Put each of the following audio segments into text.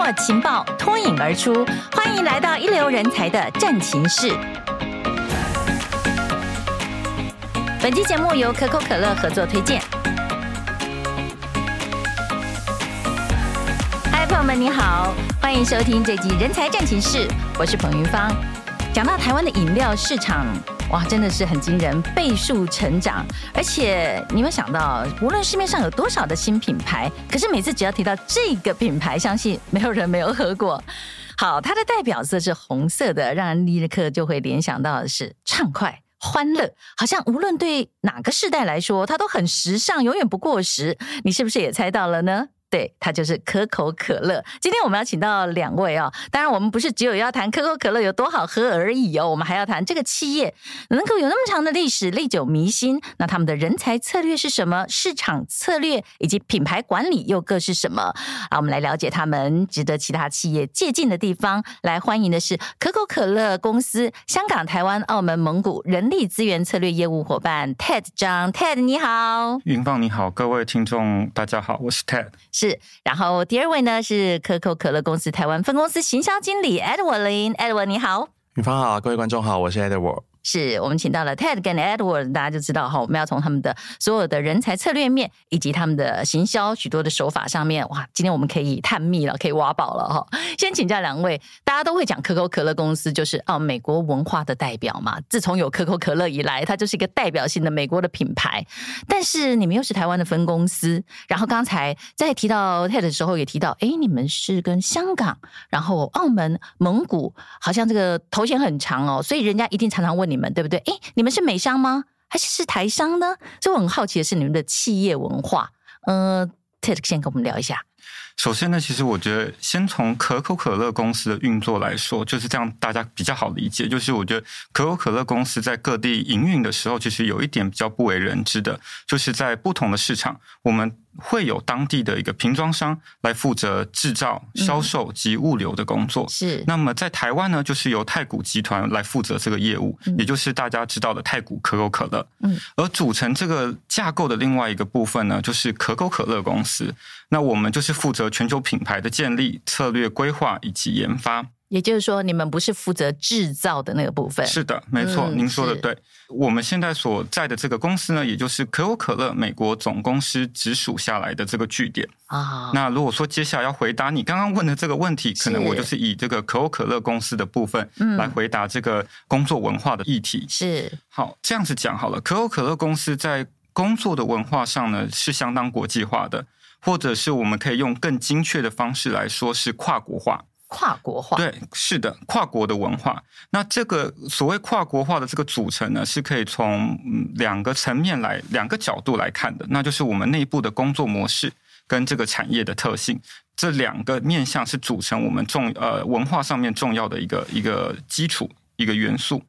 握情报，脱颖而出。欢迎来到一流人才的战情室。本期节目由可口可乐合作推荐。嗨，朋友们，你好，欢迎收听这集《人才战情室》，我是彭云芳。讲到台湾的饮料市场。哇，真的是很惊人，倍数成长。而且你们想到，无论市面上有多少的新品牌，可是每次只要提到这个品牌，相信没有人没有喝过。好，它的代表色是红色的，让人立刻就会联想到的是畅快、欢乐，好像无论对哪个世代来说，它都很时尚，永远不过时。你是不是也猜到了呢？对，它就是可口可乐。今天我们要请到两位哦，当然我们不是只有要谈可口可乐有多好喝而已哦，我们还要谈这个企业能够有那么长的历史、历久弥新。那他们的人才策略是什么？市场策略以及品牌管理又各是什么？啊，我们来了解他们值得其他企业借鉴的地方。来欢迎的是可口可乐公司香港、台湾、澳门、蒙古人力资源策略业务伙伴 Ted 张 Ted，你好，云芳你好，各位听众大家好，我是 Ted。是，然后第二位呢是可口可乐公司台湾分公司行销经理 Edward Lin，Edward 你好，女方好，各位观众好，我是 Edward。是我们请到了 Ted 跟 Edward，大家就知道哈，我们要从他们的所有的人才策略面，以及他们的行销许多的手法上面，哇，今天我们可以探秘了，可以挖宝了哈。先请教两位，大家都会讲可口可乐公司就是啊美国文化的代表嘛，自从有可口可乐以来，它就是一个代表性的美国的品牌。但是你们又是台湾的分公司，然后刚才在提到 Ted 的时候也提到，哎，你们是跟香港、然后澳门、蒙古，好像这个头衔很长哦，所以人家一定常常问。你们对不对？哎，你们是美商吗？还是是台商呢？所以我很好奇的是你们的企业文化。嗯，Ted 先跟我们聊一下。首先呢，其实我觉得先从可口可乐公司的运作来说，就是这样，大家比较好理解。就是我觉得可口可乐公司在各地营运的时候，其实有一点比较不为人知的，就是在不同的市场，我们。会有当地的一个瓶装商来负责制造、销售及物流的工作。是。那么在台湾呢，就是由太古集团来负责这个业务，也就是大家知道的太古可口可乐。嗯。而组成这个架构的另外一个部分呢，就是可口可乐公司。那我们就是负责全球品牌的建立、策略规划以及研发。也就是说，你们不是负责制造的那个部分。是的，没错，嗯、您说的对。我们现在所在的这个公司呢，也就是可口可乐美国总公司直属下来的这个据点啊。那如果说接下来要回答你刚刚问的这个问题，可能我就是以这个可口可乐公司的部分来回答这个工作文化的议题。是。好，这样子讲好了。可口可乐公司在工作的文化上呢，是相当国际化的，或者是我们可以用更精确的方式来说，是跨国化。跨国化，对，是的，跨国的文化。那这个所谓跨国化的这个组成呢，是可以从两个层面来、两个角度来看的。那就是我们内部的工作模式跟这个产业的特性，这两个面向是组成我们重呃文化上面重要的一个一个基础一个元素。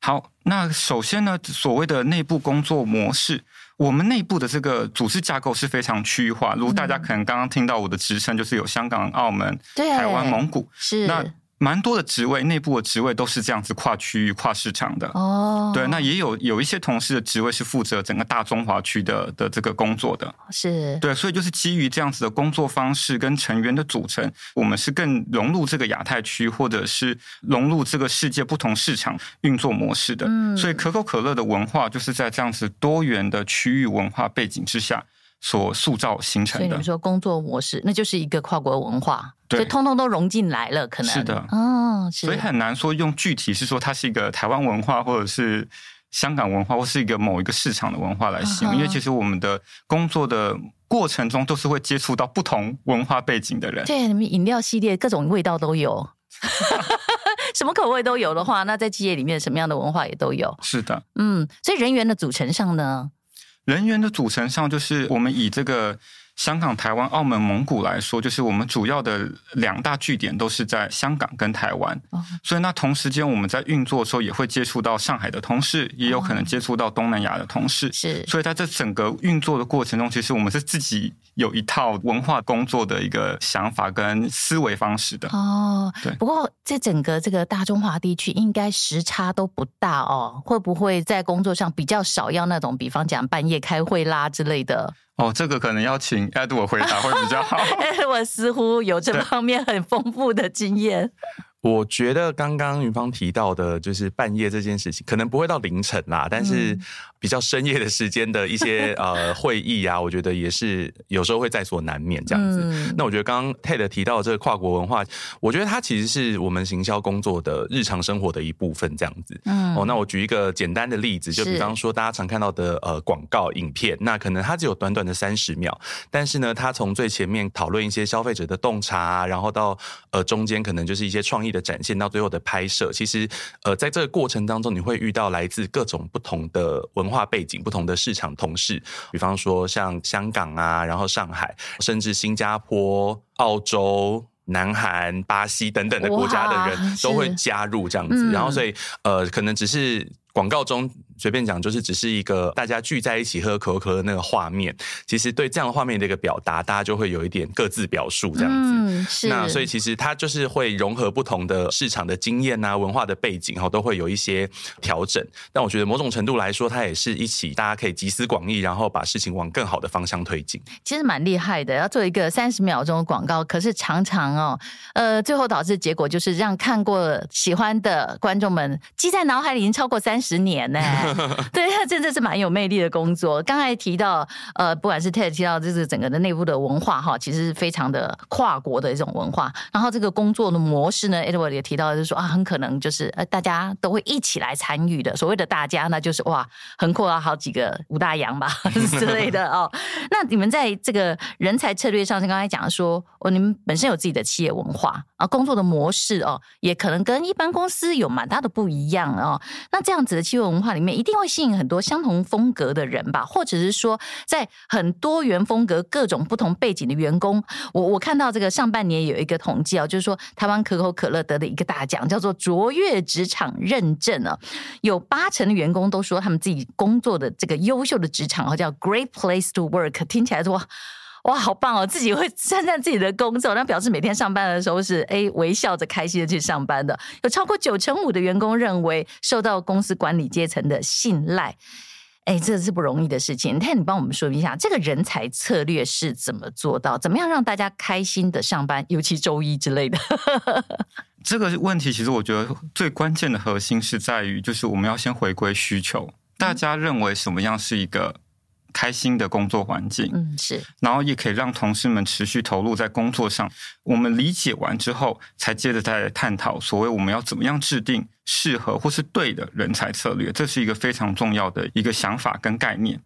好，那首先呢，所谓的内部工作模式。我们内部的这个组织架构是非常区域化，如大家可能刚刚听到我的职称，就是有香港、澳门、台湾、蒙古，是那。蛮多的职位，内部的职位都是这样子跨区域、跨市场的。哦，对，那也有有一些同事的职位是负责整个大中华区的的这个工作的。是，对，所以就是基于这样子的工作方式跟成员的组成，我们是更融入这个亚太区，或者是融入这个世界不同市场运作模式的。嗯，所以可口可乐的文化就是在这样子多元的区域文化背景之下。所塑造形成的，所以你们说工作模式，那就是一个跨国文化，对，所以通通都融进来了，可能是的，哦，所以很难说用具体是说它是一个台湾文化，或者是香港文化，或是一个某一个市场的文化来形容，因为其实我们的工作的过程中都是会接触到不同文化背景的人，对，你们饮料系列各种味道都有，什么口味都有的话，那在企业里面什么样的文化也都有，是的，嗯，所以人员的组成上呢？人员的组成上，就是我们以这个。香港、台湾、澳门、蒙古来说，就是我们主要的两大据点都是在香港跟台湾，哦、所以那同时间我们在运作的时候，也会接触到上海的同事，也有可能接触到东南亚的同事。是，所以在这整个运作的过程中，其实我们是自己有一套文化工作的一个想法跟思维方式的。哦，对。不过在整个这个大中华地区，应该时差都不大哦。会不会在工作上比较少要那种，比方讲半夜开会啦之类的？哦，这个可能要请 Edward 回答会比较好。我似乎有这方面很丰富的经验。我觉得刚刚云芳提到的，就是半夜这件事情，可能不会到凌晨啦，但是比较深夜的时间的一些 呃会议啊，我觉得也是有时候会在所难免这样子。嗯、那我觉得刚刚 Ted 提到的这个跨国文化，我觉得它其实是我们行销工作的日常生活的一部分这样子。嗯，哦，那我举一个简单的例子，就比方说大家常看到的呃广告影片，那可能它只有短短的三十秒，但是呢，它从最前面讨论一些消费者的洞察，然后到呃中间可能就是一些创意。的展现到最后的拍摄，其实呃，在这个过程当中，你会遇到来自各种不同的文化背景、不同的市场同事，比方说像香港啊，然后上海，甚至新加坡、澳洲、南韩、巴西等等的国家的人都会加入这样子，嗯、然后所以呃，可能只是广告中。随便讲，就是只是一个大家聚在一起喝可口可乐的那个画面。其实对这样的画面的一个表达，大家就会有一点各自表述这样子。嗯，是。那所以其实它就是会融合不同的市场的经验啊、文化的背景，哈，都会有一些调整。但我觉得某种程度来说，它也是一起大家可以集思广益，然后把事情往更好的方向推进。其实蛮厉害的，要做一个三十秒钟的广告，可是常常哦，呃，最后导致结果就是让看过喜欢的观众们记在脑海里已经超过三十年呢。对，他真的是蛮有魅力的工作。刚才提到，呃，不管是 Ted 提到，就是整个的内部的文化哈，其实是非常的跨国的一种文化。然后这个工作的模式呢，Edward 也提到，就是说啊，很可能就是呃，大家都会一起来参与的。所谓的大家，那就是哇，横跨了好几个五大洋吧 之类的哦。那你们在这个人才策略上，是刚才讲说，哦，你们本身有自己的企业文化啊，工作的模式哦，也可能跟一般公司有蛮大的不一样哦。那这样子的企业文化里面，一定会吸引很多相同风格的人吧，或者是说，在很多元风格、各种不同背景的员工，我我看到这个上半年有一个统计啊，就是说台湾可口可乐得的一个大奖，叫做卓越职场认证啊，有八成的员工都说他们自己工作的这个优秀的职场啊，叫 Great Place to Work，听起来说。哇，好棒哦！自己会赞赞自己的工作，那表示每天上班的时候是诶微笑着开心的去上班的。有超过九成五的员工认为受到公司管理阶层的信赖，诶这是不容易的事情。那你帮我们说明一下，这个人才策略是怎么做到？怎么样让大家开心的上班，尤其周一之类的？这个问题其实我觉得最关键的核心是在于，就是我们要先回归需求，大家认为什么样是一个？开心的工作环境，嗯，是，然后也可以让同事们持续投入在工作上。我们理解完之后，才接着再探讨所谓我们要怎么样制定适合或是对的人才策略。这是一个非常重要的一个想法跟概念。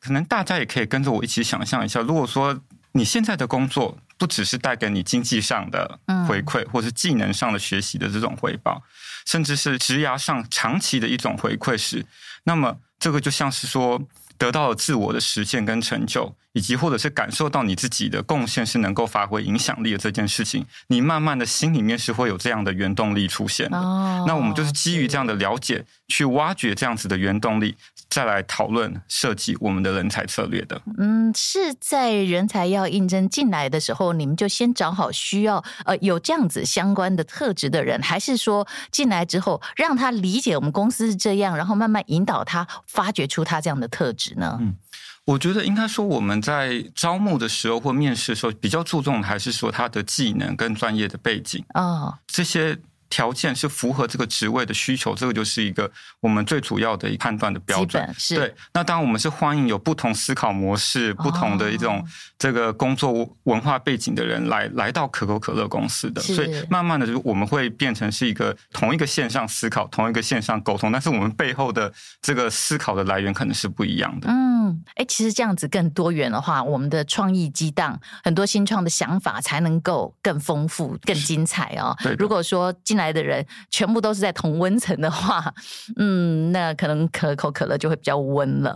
可能大家也可以跟着我一起想象一下，如果说你现在的工作不只是带给你经济上的回馈，或是技能上的学习的这种回报，甚至是职涯上长期的一种回馈时，那么这个就像是说。得到了自我的实现跟成就，以及或者是感受到你自己的贡献是能够发挥影响力的这件事情，你慢慢的心里面是会有这样的原动力出现的。哦，那我们就是基于这样的了解，去挖掘这样子的原动力。再来讨论设计我们的人才策略的。嗯，是在人才要应征进来的时候，你们就先找好需要呃有这样子相关的特质的人，还是说进来之后让他理解我们公司是这样，然后慢慢引导他发掘出他这样的特质呢？嗯，我觉得应该说我们在招募的时候或面试的时候，比较注重的还是说他的技能跟专业的背景哦，这些。条件是符合这个职位的需求，这个就是一个我们最主要的一判断的标准。是对，那当然我们是欢迎有不同思考模式、哦、不同的一种这个工作文化背景的人来来到可口可乐公司的。所以慢慢的，就我们会变成是一个同一个线上思考、同一个线上沟通，但是我们背后的这个思考的来源可能是不一样的。嗯，哎，其实这样子更多元的话，我们的创意激荡，很多新创的想法才能够更丰富、更精彩哦。如果说进来的人全部都是在同温层的话，嗯，那可能可口可乐就会比较温了。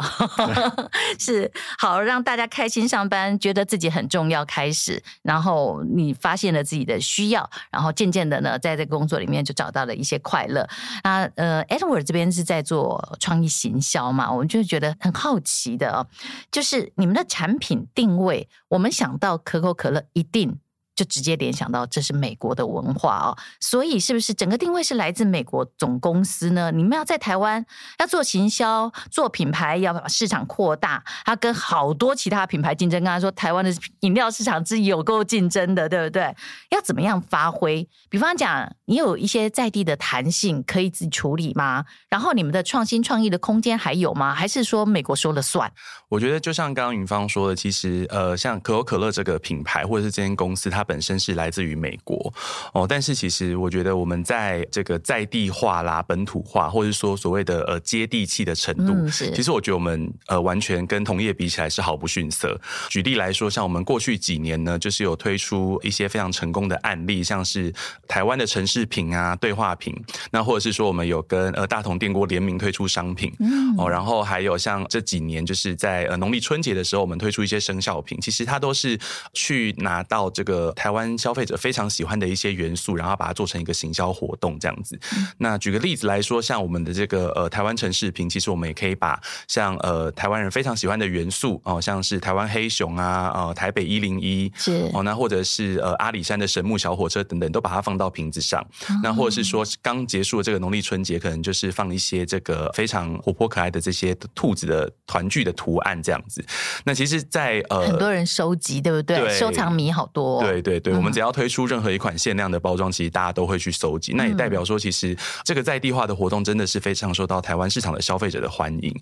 是好让大家开心上班，觉得自己很重要，开始，然后你发现了自己的需要，然后渐渐的呢，在这个工作里面就找到了一些快乐。那呃，Edward 这边是在做创意行销嘛，我们就觉得很好奇的哦，就是你们的产品定位，我们想到可口可乐一定。就直接联想到这是美国的文化哦，所以是不是整个定位是来自美国总公司呢？你们要在台湾要做行销、做品牌，要把市场扩大，它跟好多其他品牌竞争。刚才说台湾的饮料市场是有够竞争的，对不对？要怎么样发挥？比方讲，你有一些在地的弹性可以自己处理吗？然后你们的创新创意的空间还有吗？还是说美国说了算？我觉得就像刚刚云芳说的，其实呃，像可口可乐这个品牌或者是这间公司，它。它本身是来自于美国哦，但是其实我觉得我们在这个在地化啦、本土化，或者说所谓的呃接地气的程度，其实我觉得我们呃完全跟同业比起来是毫不逊色。举例来说，像我们过去几年呢，就是有推出一些非常成功的案例，像是台湾的城市品啊、对话品，那或者是说我们有跟呃大同电锅联名推出商品哦，然后还有像这几年就是在呃农历春节的时候，我们推出一些生肖品，其实它都是去拿到这个。台湾消费者非常喜欢的一些元素，然后把它做成一个行销活动这样子。那举个例子来说，像我们的这个呃台湾城市瓶，其实我们也可以把像呃台湾人非常喜欢的元素哦，像是台湾黑熊啊，呃台北一零一是哦，那或者是呃阿里山的神木小火车等等，都把它放到瓶子上。那或者是说刚结束的这个农历春节，可能就是放一些这个非常活泼可爱的这些兔子的团聚的图案这样子。那其实在，在呃很多人收集，对不对？对收藏迷好多哦。对。对对，我们只要推出任何一款限量的包装，其实大家都会去搜集。那也代表说，其实这个在地化的活动真的是非常受到台湾市场的消费者的欢迎。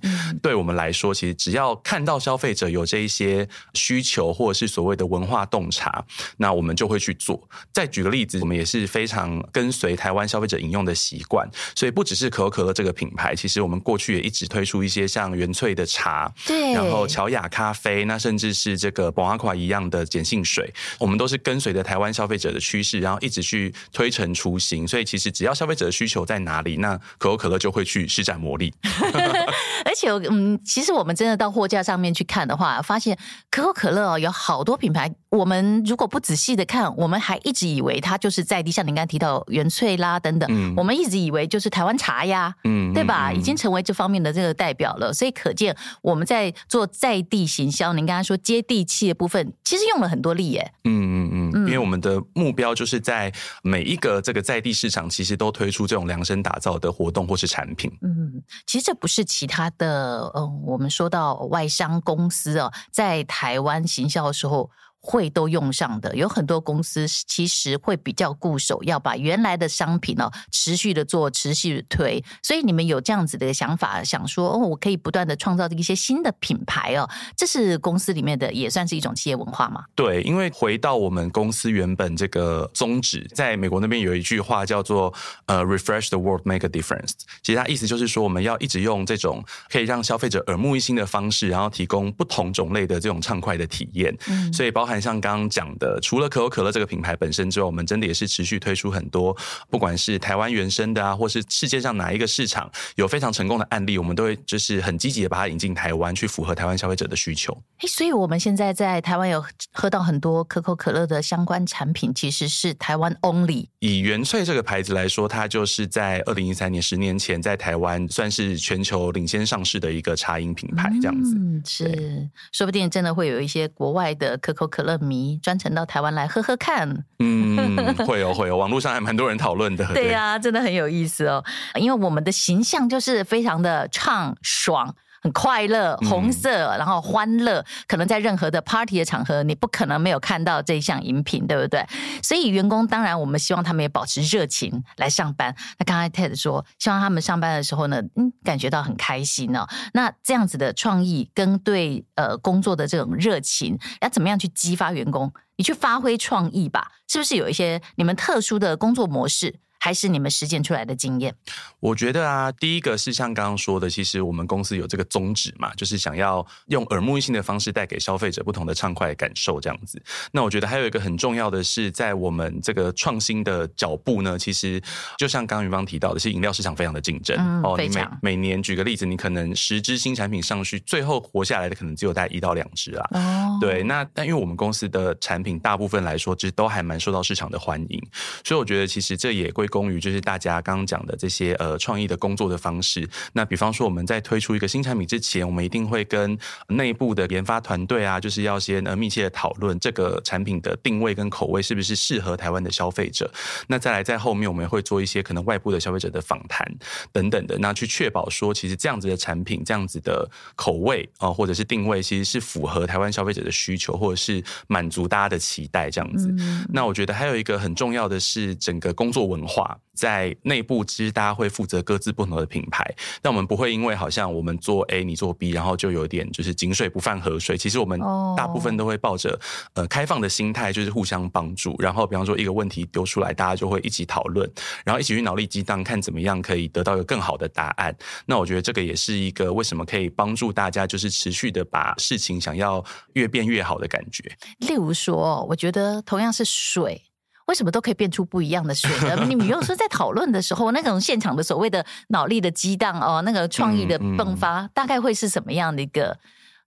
对我们来说，其实只要看到消费者有这一些需求，或者是所谓的文化洞察，那我们就会去做。再举个例子，我们也是非常跟随台湾消费者饮用的习惯，所以不只是可口可乐这个品牌，其实我们过去也一直推出一些像原萃的茶，对，然后乔雅咖啡，那甚至是这个宝阿夸一样的碱性水，我们都是跟。跟随着台湾消费者的趋势，然后一直去推陈出新，所以其实只要消费者的需求在哪里，那可口可乐就会去施展魔力。而且，嗯，其实我们真的到货架上面去看的话，发现可口可乐有好多品牌。我们如果不仔细的看，我们还一直以为它就是在地，像您刚才提到原萃啦等等，嗯、我们一直以为就是台湾茶呀，嗯，对吧？嗯、已经成为这方面的这个代表了。所以可见我们在做在地行销，您刚才说接地气的部分，其实用了很多力耶。嗯嗯嗯，因为我们的目标就是在每一个这个在地市场，其实都推出这种量身打造的活动或是产品。嗯，其实这不是其他的，嗯，我们说到外商公司哦，在台湾行销的时候。会都用上的，有很多公司其实会比较固守，要把原来的商品哦持续的做，持续的推。所以你们有这样子的想法，想说哦，我可以不断的创造一些新的品牌哦，这是公司里面的也算是一种企业文化嘛？对，因为回到我们公司原本这个宗旨，在美国那边有一句话叫做呃，refresh the world, make a difference。其实它意思就是说，我们要一直用这种可以让消费者耳目一新的方式，然后提供不同种类的这种畅快的体验。嗯，所以包。像刚刚讲的，除了可口可乐这个品牌本身之外，我们真的也是持续推出很多，不管是台湾原生的啊，或是世界上哪一个市场有非常成功的案例，我们都会就是很积极的把它引进台湾，去符合台湾消费者的需求。哎，所以我们现在在台湾有喝到很多可口可乐的相关产品，其实是台湾 only。以原萃这个牌子来说，它就是在二零一三年十年前在台湾算是全球领先上市的一个茶饮品牌，这样子。嗯，是，说不定真的会有一些国外的可口可乐迷专程到台湾来喝喝看，嗯，会有会有，网络上还蛮多人讨论的。对呀、啊，真的很有意思哦，因为我们的形象就是非常的畅爽。很快乐，红色，然后欢乐，可能在任何的 party 的场合，你不可能没有看到这一项饮品，对不对？所以员工当然，我们希望他们也保持热情来上班。那刚才 Ted 说，希望他们上班的时候呢，嗯，感觉到很开心哦。那这样子的创意跟对呃工作的这种热情，要怎么样去激发员工？你去发挥创意吧，是不是有一些你们特殊的工作模式？还是你们实践出来的经验？我觉得啊，第一个是像刚刚说的，其实我们公司有这个宗旨嘛，就是想要用耳目一新的方式带给消费者不同的畅快感受，这样子。那我觉得还有一个很重要的是，在我们这个创新的脚步呢，其实就像刚刚云芳提到的，是饮料市场非常的竞争、嗯、哦。你每每年举个例子，你可能十支新产品上去，最后活下来的可能只有大概一到两支啊。哦，对。那但因为我们公司的产品大部分来说，其实都还蛮受到市场的欢迎，所以我觉得其实这也归。功于就是大家刚刚讲的这些呃创意的工作的方式。那比方说我们在推出一个新产品之前，我们一定会跟内部的研发团队啊，就是要先呃密切的讨论这个产品的定位跟口味是不是适合台湾的消费者。那再来在后面我们会做一些可能外部的消费者的访谈等等的，那去确保说其实这样子的产品这样子的口味啊、呃、或者是定位其实是符合台湾消费者的需求，或者是满足大家的期待这样子。嗯、那我觉得还有一个很重要的是整个工作文化。在内部，其实大家会负责各自不同的品牌，但我们不会因为好像我们做 A，你做 B，然后就有点就是井水不犯河水。其实我们大部分都会抱着呃开放的心态，就是互相帮助。然后比方说一个问题丢出来，大家就会一起讨论，然后一起去脑力激荡，看怎么样可以得到一个更好的答案。那我觉得这个也是一个为什么可以帮助大家，就是持续的把事情想要越变越好的感觉。例如说，我觉得同样是水。为什么都可以变出不一样的水呢？你比如说在讨论的时候，那种现场的所谓的脑力的激荡哦，那个创意的迸发，嗯嗯、大概会是什么样的一个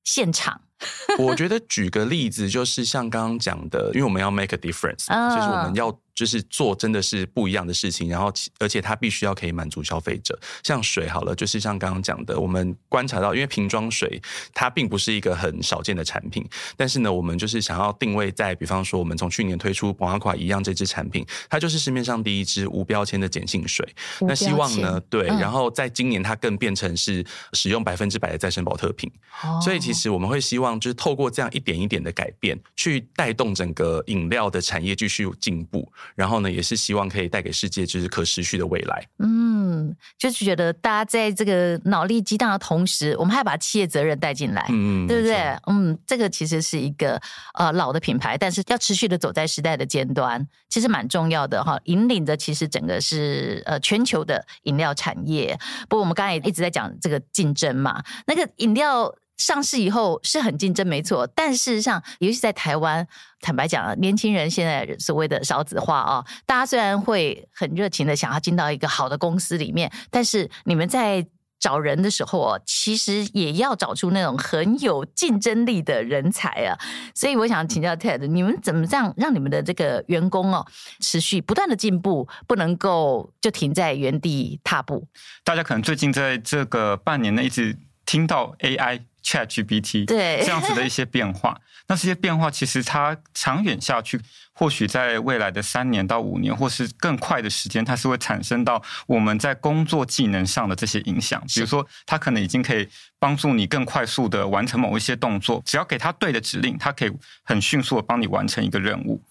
现场？我觉得举个例子，就是像刚刚讲的，因为我们要 make a difference，、哦、就是我们要。就是做真的是不一样的事情，然后而且它必须要可以满足消费者。像水好了，就是像刚刚讲的，我们观察到，因为瓶装水它并不是一个很少见的产品，但是呢，我们就是想要定位在，比方说我们从去年推出宝马垮一样这支产品，它就是市面上第一支无标签的碱性水。那希望呢，对，然后在今年它更变成是使用百分之百的再生保特瓶。哦、所以其实我们会希望就是透过这样一点一点的改变，去带动整个饮料的产业继续进步。然后呢，也是希望可以带给世界就是可持续的未来。嗯，就是觉得大家在这个脑力激荡的同时，我们还要把企业责任带进来，嗯，对不对？嗯，这个其实是一个呃老的品牌，但是要持续的走在时代的尖端，其实蛮重要的哈。引领着其实整个是呃全球的饮料产业。不过我们刚才也一直在讲这个竞争嘛，那个饮料。上市以后是很竞争，没错。但事实上，尤其在台湾，坦白讲，年轻人现在所谓的少子化啊，大家虽然会很热情的想要进到一个好的公司里面，但是你们在找人的时候哦，其实也要找出那种很有竞争力的人才啊。所以我想请教 Ted，你们怎么这样让你们的这个员工哦持续不断的进步，不能够就停在原地踏步？大家可能最近在这个半年内一直听到 AI。ChatGPT 对这样子的一些变化，那这些变化其实它长远下去，或许在未来的三年到五年，或是更快的时间，它是会产生到我们在工作技能上的这些影响。比如说，它可能已经可以帮助你更快速的完成某一些动作，只要给它对的指令，它可以很迅速的帮你完成一个任务。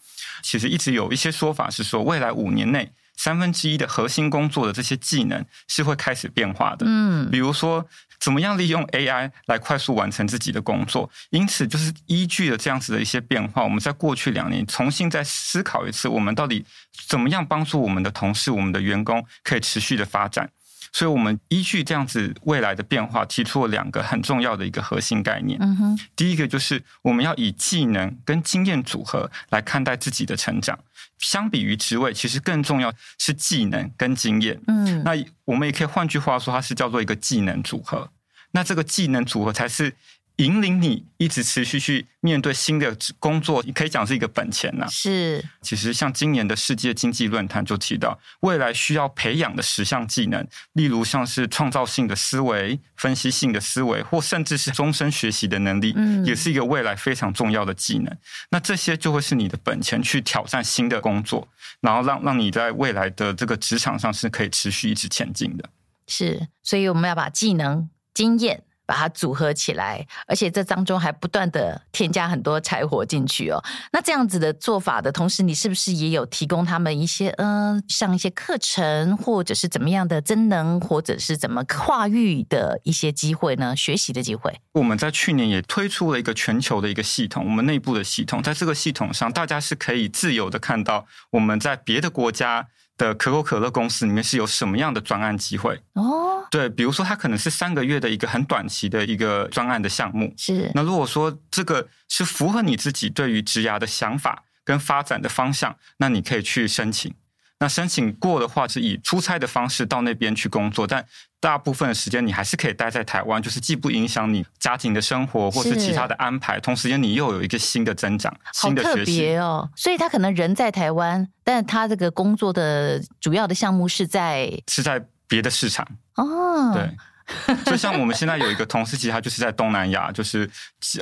其实一直有一些说法是说，未来五年内三分之一的核心工作的这些技能是会开始变化的。嗯，比如说。怎么样利用 AI 来快速完成自己的工作？因此，就是依据了这样子的一些变化，我们在过去两年重新再思考一次，我们到底怎么样帮助我们的同事、我们的员工可以持续的发展。所以，我们依据这样子未来的变化，提出了两个很重要的一个核心概念。嗯哼，第一个就是我们要以技能跟经验组合来看待自己的成长。相比于职位，其实更重要是技能跟经验。嗯，那我们也可以换句话说，它是叫做一个技能组合。那这个技能组合才是引领你一直持续去面对新的工作，你可以讲是一个本钱呐。是，其实像今年的世界经济论坛就提到，未来需要培养的十项技能，例如像是创造性的思维、分析性的思维，或甚至是终身学习的能力，嗯，也是一个未来非常重要的技能。那这些就会是你的本钱，去挑战新的工作，然后让让你在未来的这个职场上是可以持续一直前进的。是，所以我们要把技能。经验把它组合起来，而且这当中还不断的添加很多柴火进去哦。那这样子的做法的同时，你是不是也有提供他们一些嗯、呃，上一些课程，或者是怎么样的增能，或者是怎么跨域的一些机会呢？学习的机会。我们在去年也推出了一个全球的一个系统，我们内部的系统，在这个系统上，大家是可以自由的看到我们在别的国家的可口可乐公司里面是有什么样的专案机会哦？对，比如说它可能是三个月的一个很短期的一个专案的项目，是。那如果说这个是符合你自己对于职涯的想法跟发展的方向，那你可以去申请。那申请过的话，是以出差的方式到那边去工作，但大部分的时间你还是可以待在台湾，就是既不影响你家庭的生活或是其他的安排，同时间你又有一个新的增长、新的学习。哦！所以他可能人在台湾，但他这个工作的主要的项目是在是在别的市场哦，对。就像我们现在有一个同事，其实他就是在东南亚，就是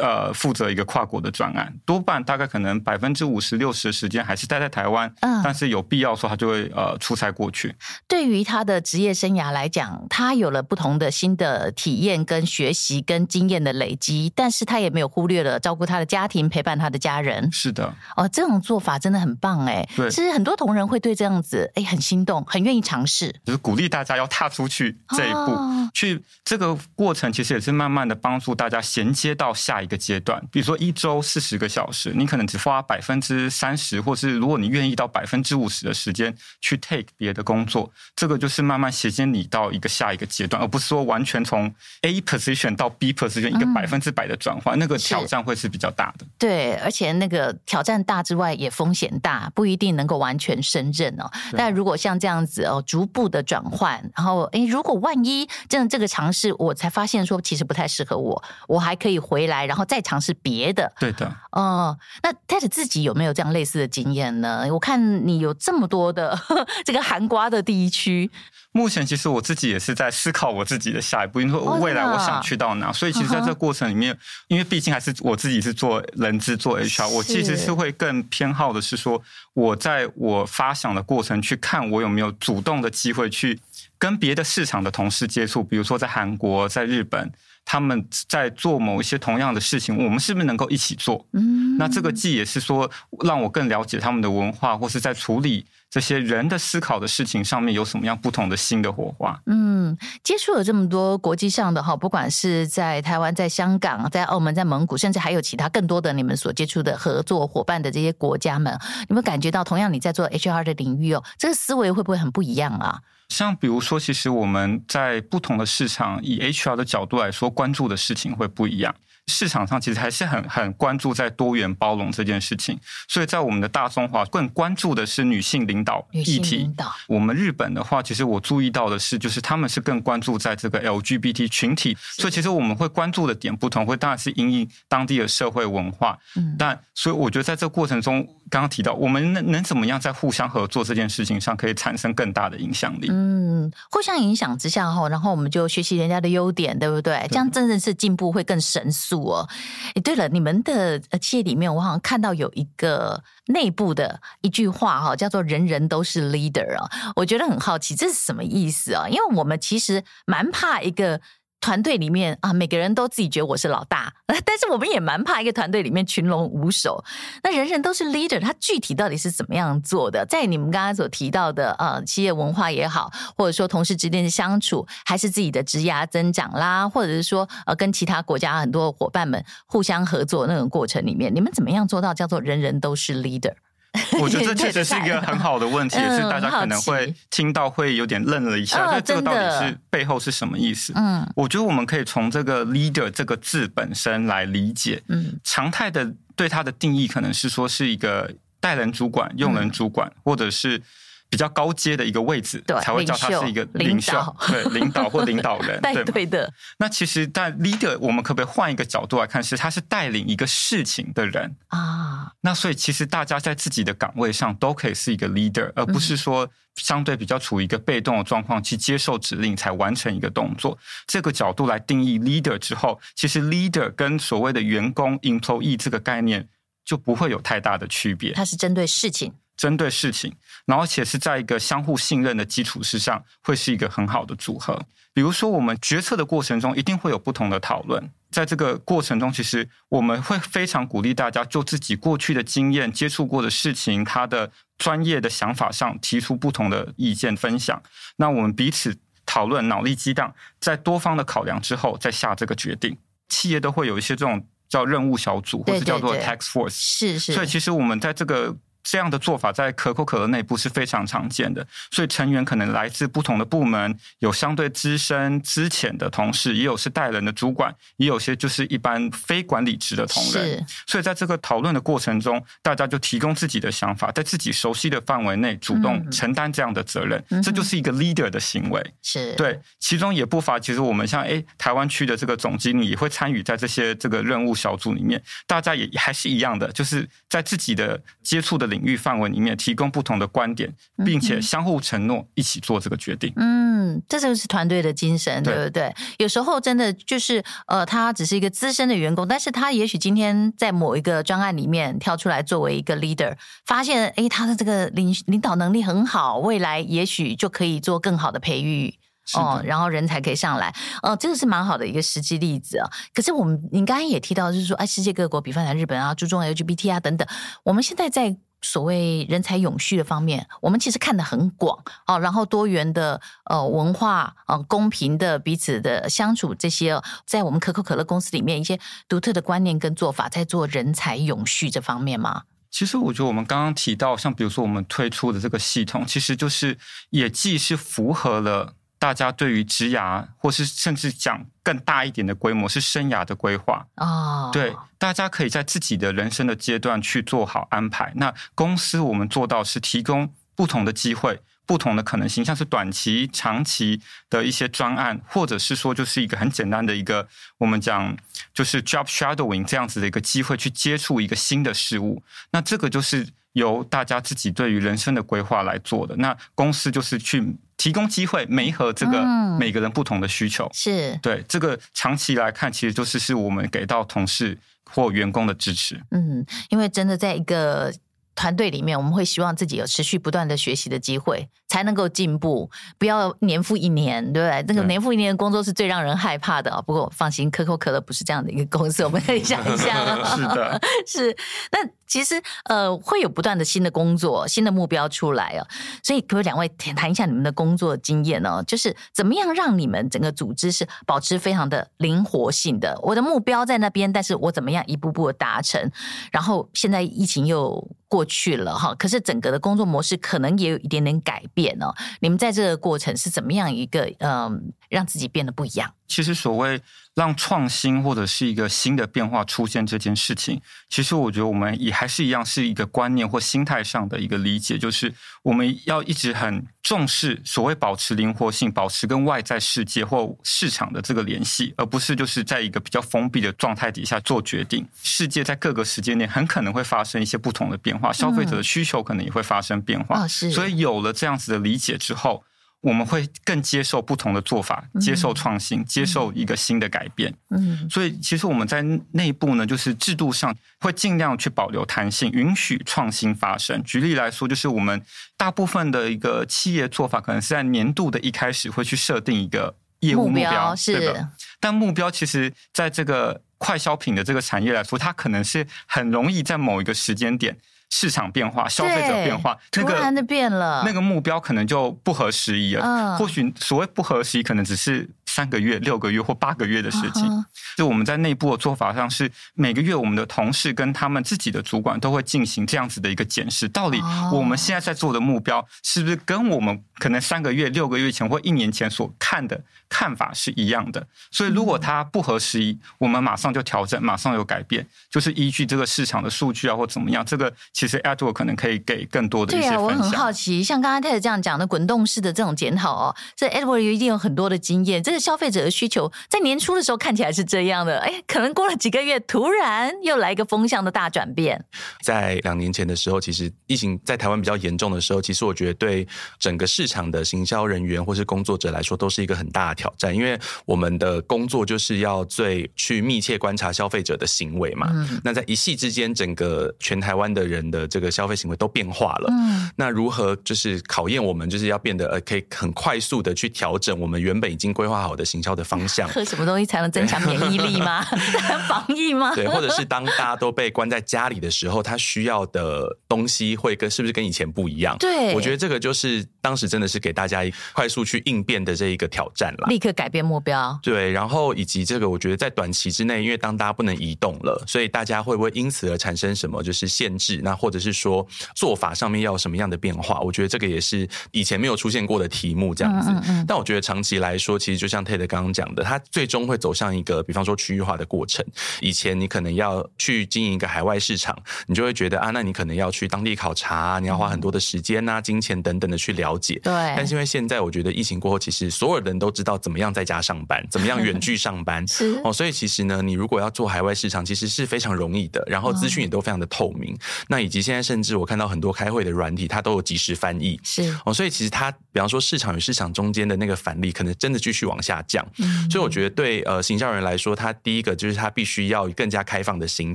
呃负责一个跨国的专案，多半大概可能百分之五十六十的时间还是待在台湾，嗯，但是有必要说他就会呃出差过去。对于他的职业生涯来讲，他有了不同的新的体验跟学习跟经验的累积，但是他也没有忽略了照顾他的家庭，陪伴他的家人。是的，哦，这种做法真的很棒哎。对，其实很多同仁会对这样子哎很心动，很愿意尝试，就是鼓励大家要踏出去这一步，哦、去。这个过程其实也是慢慢的帮助大家衔接到下一个阶段。比如说一周四十个小时，你可能只花百分之三十，或是如果你愿意到百分之五十的时间去 take 别的工作，这个就是慢慢衔接你到一个下一个阶段，而不是说完全从 A position 到 B position 一个百分之百的转换，嗯，那个挑战会是比较大的。对，而且那个挑战大之外，也风险大，不一定能够完全胜任哦。但如果像这样子哦，逐步的转换，然后诶，如果万一真的这个尝试。我才发现说，其实不太适合我，我还可以回来，然后再尝试别的。对的，哦，那 Ted 自己有没有这样类似的经验呢？我看你有这么多的 这个寒瓜的地区。目前其实我自己也是在思考我自己的下一步，因为未来我想去到哪，哦、所以其实在这个过程里面，因为毕竟还是我自己是做人资做 HR，我其实是会更偏好的是说，我在我发想的过程去看我有没有主动的机会去。跟别的市场的同事接触，比如说在韩国、在日本，他们在做某一些同样的事情，我们是不是能够一起做？嗯，那这个既也是说让我更了解他们的文化，或是在处理这些人的思考的事情上面有什么样不同的新的火花。嗯，接触了这么多国际上的哈，不管是在台湾、在香港、在澳门、在蒙古，甚至还有其他更多的你们所接触的合作伙伴的这些国家们，你们感觉到同样你在做 HR 的领域哦，这个思维会不会很不一样啊？像比如说，其实我们在不同的市场，以 HR 的角度来说，关注的事情会不一样。市场上其实还是很很关注在多元包容这件事情，所以在我们的大中华更关注的是女性领导议题。我们日本的话，其实我注意到的是，就是他们是更关注在这个 LGBT 群体，所以其实我们会关注的点不同，会当然是因应当地的社会文化。嗯，但所以我觉得在这个过程中，刚刚提到我们能能怎么样在互相合作这件事情上，可以产生更大的影响力。嗯，互相影响之下哈，然后我们就学习人家的优点，对不对？对，这样真的是进步会更神速。我，哎，对了，你们的企业里面，我好像看到有一个内部的一句话哈，叫做“人人都是 leader” 啊，我觉得很好奇，这是什么意思啊？因为我们其实蛮怕一个。团队里面啊，每个人都自己觉得我是老大，但是我们也蛮怕一个团队里面群龙无首。那人人都是 leader，他具体到底是怎么样做的？在你们刚刚所提到的呃，企业文化也好，或者说同事之间的相处，还是自己的职涯增长啦，或者是说呃，跟其他国家很多伙伴们互相合作那种过程里面，你们怎么样做到叫做人人都是 leader？我觉得这确实是一个很好的问题，也是大家可能会听到会有点愣了一下。那这个到底是背后是什么意思？嗯，我觉得我们可以从这个 leader 这个字本身来理解。嗯，常态的对它的定义可能是说是一个带人主管、用人主管，或者是。比较高阶的一个位置，才会叫他是一个领袖，对，领导或领导人，对，对的。那其实，但 leader，我们可不可以换一个角度来看，是他是带领一个事情的人啊？那所以，其实大家在自己的岗位上都可以是一个 leader，而不是说相对比较处于一个被动的状况去接受指令才完成一个动作。这个角度来定义 leader 之后，其实 leader 跟所谓的员工 employee 这个概念就不会有太大的区别。它是针对事情。针对事情，然后且是在一个相互信任的基础之上，会是一个很好的组合。比如说，我们决策的过程中，一定会有不同的讨论。在这个过程中，其实我们会非常鼓励大家就自己过去的经验、接触过的事情、他的专业的想法上提出不同的意见分享。那我们彼此讨论，脑力激荡，在多方的考量之后，再下这个决定。企业都会有一些这种叫任务小组，或者叫做 task force。是是。所以，其实我们在这个。这样的做法在可口可乐内部是非常常见的，所以成员可能来自不同的部门，有相对资深、资浅的同事，也有是带人的主管，也有些就是一般非管理职的同仁。是所以在这个讨论的过程中，大家就提供自己的想法，在自己熟悉的范围内主动承担这样的责任，嗯、这就是一个 leader 的行为。是对，其中也不乏其实我们像诶台湾区的这个总经理也会参与在这些这个任务小组里面，大家也还是一样的，就是在自己的接触的领域范围里面提供不同的观点，并且相互承诺一起做这个决定。嗯，这就是团队的精神，对不对？有时候真的就是呃，他只是一个资深的员工，但是他也许今天在某一个专案里面跳出来作为一个 leader，发现哎他的这个领领导能力很好，未来也许就可以做更好的培育。哦，然后人才可以上来，哦、呃，这个是蛮好的一个实际例子啊。可是我们，您刚刚也提到，就是说，哎，世界各国，比方在日本啊，注重 LGBT 啊等等。我们现在在所谓人才永续的方面，我们其实看得很广哦。然后多元的呃文化啊、呃，公平的彼此的相处，这些在我们可口可乐公司里面一些独特的观念跟做法，在做人才永续这方面吗？其实我觉得我们刚刚提到，像比如说我们推出的这个系统，其实就是也既是符合了。大家对于职涯，或是甚至讲更大一点的规模，是生涯的规划啊。Oh. 对，大家可以在自己的人生的阶段去做好安排。那公司我们做到是提供不同的机会、不同的可能性，像是短期、长期的一些专案，或者是说就是一个很简单的一个我们讲就是 job shadowing 这样子的一个机会，去接触一个新的事物。那这个就是由大家自己对于人生的规划来做的。那公司就是去。提供机会，媒合这个每个人不同的需求，嗯、是对这个长期来看，其实就是是我们给到同事或员工的支持。嗯，因为真的在一个。团队里面，我们会希望自己有持续不断的学习的机会，才能够进步，不要年复一年，对不对？那个年复一年的工作是最让人害怕的。不过放心，可口可乐不是这样的一个公司，我们可以想一下。是的，是。那其实呃，会有不断的新的工作、新的目标出来哦。所以，各位两位谈一下你们的工作经验哦，就是怎么样让你们整个组织是保持非常的灵活性的？我的目标在那边，但是我怎么样一步步的达成？然后现在疫情又过去了哈，可是整个的工作模式可能也有一点点改变哦。你们在这个过程是怎么样一个嗯，让自己变得不一样？其实所谓让创新或者是一个新的变化出现这件事情，其实我觉得我们也还是一样是一个观念或心态上的一个理解，就是我们要一直很重视所谓保持灵活性，保持跟外在世界或市场的这个联系，而不是就是在一个比较封闭的状态底下做决定。世界在各个时间点很可能会发生一些不同的变化，消费者的需求可能也会发生变化。所以有了这样子的理解之后。我们会更接受不同的做法，接受创新，嗯、接受一个新的改变。嗯，所以其实我们在内部呢，就是制度上会尽量去保留弹性，允许创新发生。举例来说，就是我们大部分的一个企业做法，可能是在年度的一开始会去设定一个业务目标，目标是的。但目标其实在这个快消品的这个产业来说，它可能是很容易在某一个时间点。市场变化，消费者变化，突然的变了，那个目标可能就不合时宜了。嗯，或许所谓不合时宜，可能只是。三个月、六个月或八个月的事情，就我们在内部的做法上是每个月我们的同事跟他们自己的主管都会进行这样子的一个检视，到底我们现在在做的目标是不是跟我们可能三个月、六个月前或一年前所看的看法是一样的？所以如果它不合时宜，我们马上就调整，马上有改变，就是依据这个市场的数据啊或怎么样。这个其实 Edward 可能可以给更多的一些分享。对啊，我很好奇，像刚刚 Ted 这样讲的滚动式的这种检讨哦，这 Edward 一定有很多的经验。这个消费者的需求在年初的时候看起来是这样的，哎，可能过了几个月，突然又来一个风向的大转变。在两年前的时候，其实疫情在台湾比较严重的时候，其实我觉得对整个市场的行销人员或是工作者来说，都是一个很大的挑战，因为我们的工作就是要最去密切观察消费者的行为嘛。嗯、那在一夕之间，整个全台湾的人的这个消费行为都变化了。嗯、那如何就是考验我们，就是要变得呃，可以很快速的去调整我们原本已经规划好的行销的方向。喝什么东西才能增强免疫力吗？防疫吗？对，或者是当大家都被关在家里的时候，他需要的东西会跟是不是跟以前不一样？对，我觉得这个就是当时真的是给大家快速去应变的这一个挑战了，立刻改变目标。对，然后以及这个，我觉得在短期之内，因为当大家不能移动了，所以大家会不会因此而产生什么就是限制？那或者是说做法上面要有什么样的变化？我觉得这个也是以前没有出现过的题目，这样子。嗯嗯嗯。但我觉得长期来说，其实就像 Ted 刚刚讲的，它最终会走向一个，比方说区域化的过程。以前你可能要去经营一个海外市场，你就会觉得啊，那你可能要去当地考察，你要花很多的时间呐、啊、金钱等等的去了解。对。但是因为现在我觉得疫情过后，其实所有人都知道怎么样在家上班，怎么样远距上班。是。哦，所以其实呢，你如果要做海外市场，其实是非常容易的，然后资讯也都非常的透明。那以及现在甚至我看到很多开会的软体，它都有即时翻译。是。哦，所以其实它，比方说市场与市场中间的那个反例，可能真的继续往下降。嗯。所以我觉得对呃行销人来说，他第一个就是他必须要更加开放的心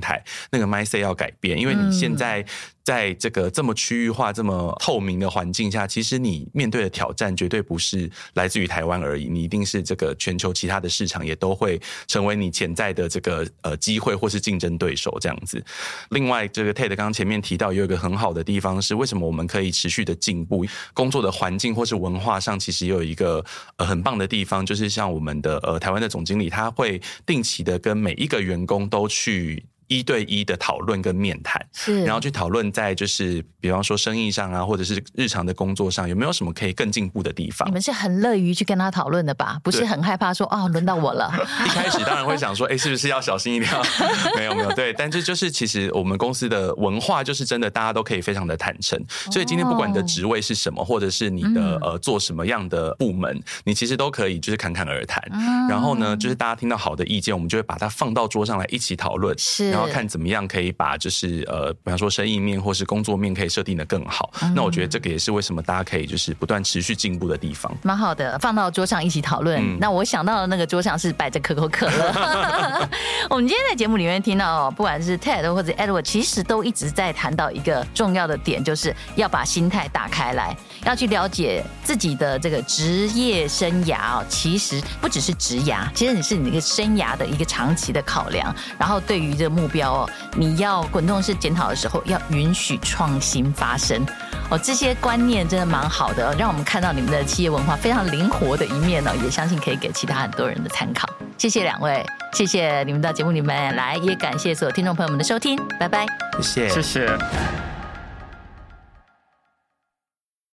态，那个 mindset 要改变，因为你现在。在这个这么区域化、这么透明的环境下，其实你面对的挑战绝对不是来自于台湾而已，你一定是这个全球其他的市场也都会成为你潜在的这个呃机会或是竞争对手这样子。另外，这个 Ted 刚刚前面提到有一个很好的地方是，为什么我们可以持续的进步？工作的环境或是文化上，其实也有一个呃很棒的地方，就是像我们的呃台湾的总经理，他会定期的跟每一个员工都去。一对一的讨论跟面谈，是，然后去讨论在就是比方说生意上啊，或者是日常的工作上，有没有什么可以更进步的地方？你们是很乐于去跟他讨论的吧？不是很害怕说哦，轮到我了。一开始当然会想说，哎，是不是要小心一点？没有没有，对，但这就是其实我们公司的文化就是真的，大家都可以非常的坦诚。所以今天不管你的职位是什么，或者是你的呃做什么样的部门，你其实都可以就是侃侃而谈。然后呢，就是大家听到好的意见，我们就会把它放到桌上来一起讨论。是。然后看怎么样可以把就是呃，比方说生意面或是工作面可以设定的更好。嗯。那我觉得这个也是为什么大家可以就是不断持续进步的地方。蛮好的，放到桌上一起讨论。嗯。那我想到的那个桌上是摆着可口可乐。我们今天在节目里面听到，不管是 Ted 或者 Edward，其实都一直在谈到一个重要的点，就是要把心态打开来，要去了解自己的这个职业生涯哦。其实不只是职涯，其实你是你那个生涯的一个长期的考量。然后对于这个目标哦。你要滚动式检讨的时候，要允许创新发生哦。这些观念真的蛮好的，让我们看到你们的企业文化非常灵活的一面哦。也相信可以给其他很多人的参考。谢谢两位，谢谢你们到节目里面来，也感谢所有听众朋友们的收听，拜拜，谢谢，谢谢。